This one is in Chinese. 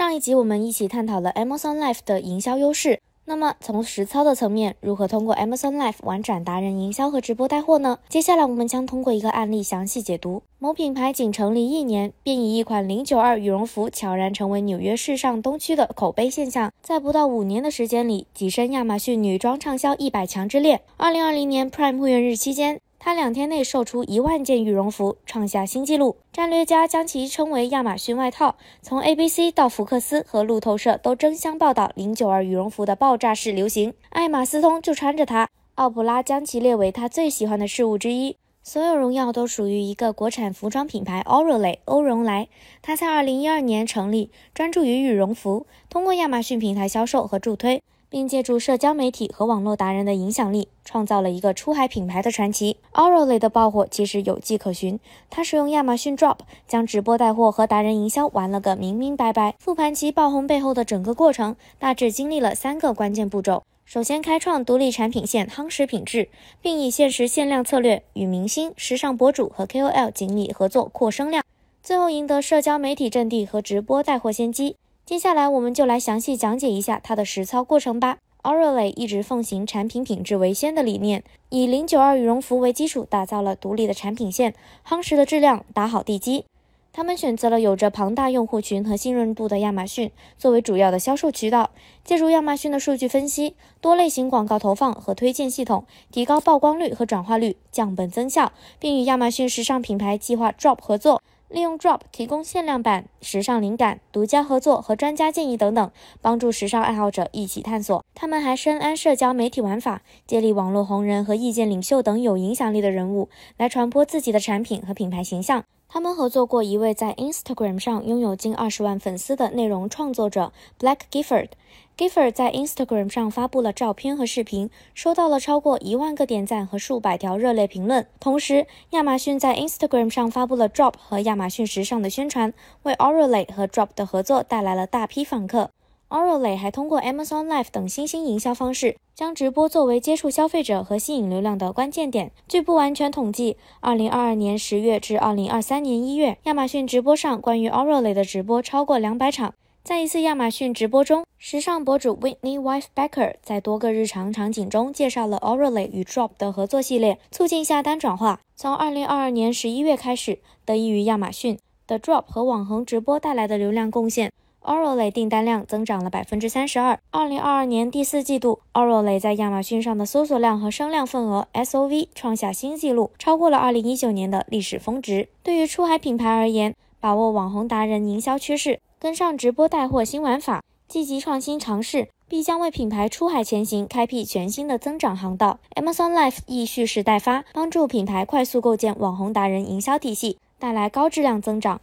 上一集我们一起探讨了 Amazon Life 的营销优势。那么从实操的层面，如何通过 Amazon Life 玩转达人营销和直播带货呢？接下来我们将通过一个案例详细解读。某品牌仅成立一年，便以一款零九二羽绒服悄然成为纽约市上东区的口碑现象，在不到五年的时间里，跻身亚马逊女装畅销一百强之列。二零二零年 Prime 会员日期间。他两天内售出一万件羽绒服，创下新纪录。战略家将其称为亚马逊外套。从 ABC 到福克斯和路透社都争相报道零九二羽绒服的爆炸式流行。爱马斯通就穿着它，奥普拉将其列为他最喜欢的事物之一。所有荣耀都属于一个国产服装品牌 Orolay 欧荣来。它在二零一二年成立，专注于羽绒服，通过亚马逊平台销售和助推。并借助社交媒体和网络达人的影响力，创造了一个出海品牌的传奇。Orolay 的爆火其实有迹可循，他使用亚马逊 Drop 将直播带货和达人营销玩了个明明白白。复盘其爆红背后的整个过程，大致经历了三个关键步骤：首先，开创独立产品线，夯实品质，并以限时限量策略与明星、时尚博主和 KOL 紧密合作扩声量；最后，赢得社交媒体阵地和直播带货先机。接下来，我们就来详细讲解一下它的实操过程吧。Orolay 一直奉行产品品质为先的理念，以零九二羽绒服为基础，打造了独立的产品线，夯实的质量，打好地基。他们选择了有着庞大用户群和信任度的亚马逊作为主要的销售渠道，借助亚马逊的数据分析、多类型广告投放和推荐系统，提高曝光率和转化率，降本增效，并与亚马逊时尚品牌计划 Drop 合作。利用 Drop 提供限量版、时尚灵感、独家合作和专家建议等等，帮助时尚爱好者一起探索。他们还深谙社交媒体玩法，借力网络红人和意见领袖等有影响力的人物，来传播自己的产品和品牌形象。他们合作过一位在 Instagram 上拥有近二十万粉丝的内容创作者 Black Gifford。Gifford 在 Instagram 上发布了照片和视频，收到了超过一万个点赞和数百条热烈评论。同时，亚马逊在 Instagram 上发布了 Drop 和亚马逊时尚的宣传，为 Orolay 和 Drop 的合作带来了大批访客。Orolay 还通过 Amazon Live 等新兴营销方式，将直播作为接触消费者和吸引流量的关键点。据不完全统计，2022年10月至2023年1月，亚马逊直播上关于 Orolay 的直播超过两百场。在一次亚马逊直播中，时尚博主 Whitney Wife Becker 在多个日常场景中介绍了 Orolay 与 Drop 的合作系列，促进下单转化。从2022年11月开始，得益于亚马逊的 Drop 和网红直播带来的流量贡献。Oralay 订单量增长了百分之三十二。二零二二年第四季度，Oralay 在亚马逊上的搜索量和声量份额 （SOV） 创下新纪录，超过了二零一九年的历史峰值。对于出海品牌而言，把握网红达人营销趋势，跟上直播带货新玩法，积极创新尝试，必将为品牌出海前行开辟全新的增长航道。Amazon Life 亦蓄势待发，帮助品牌快速构建网红达人营销体系，带来高质量增长。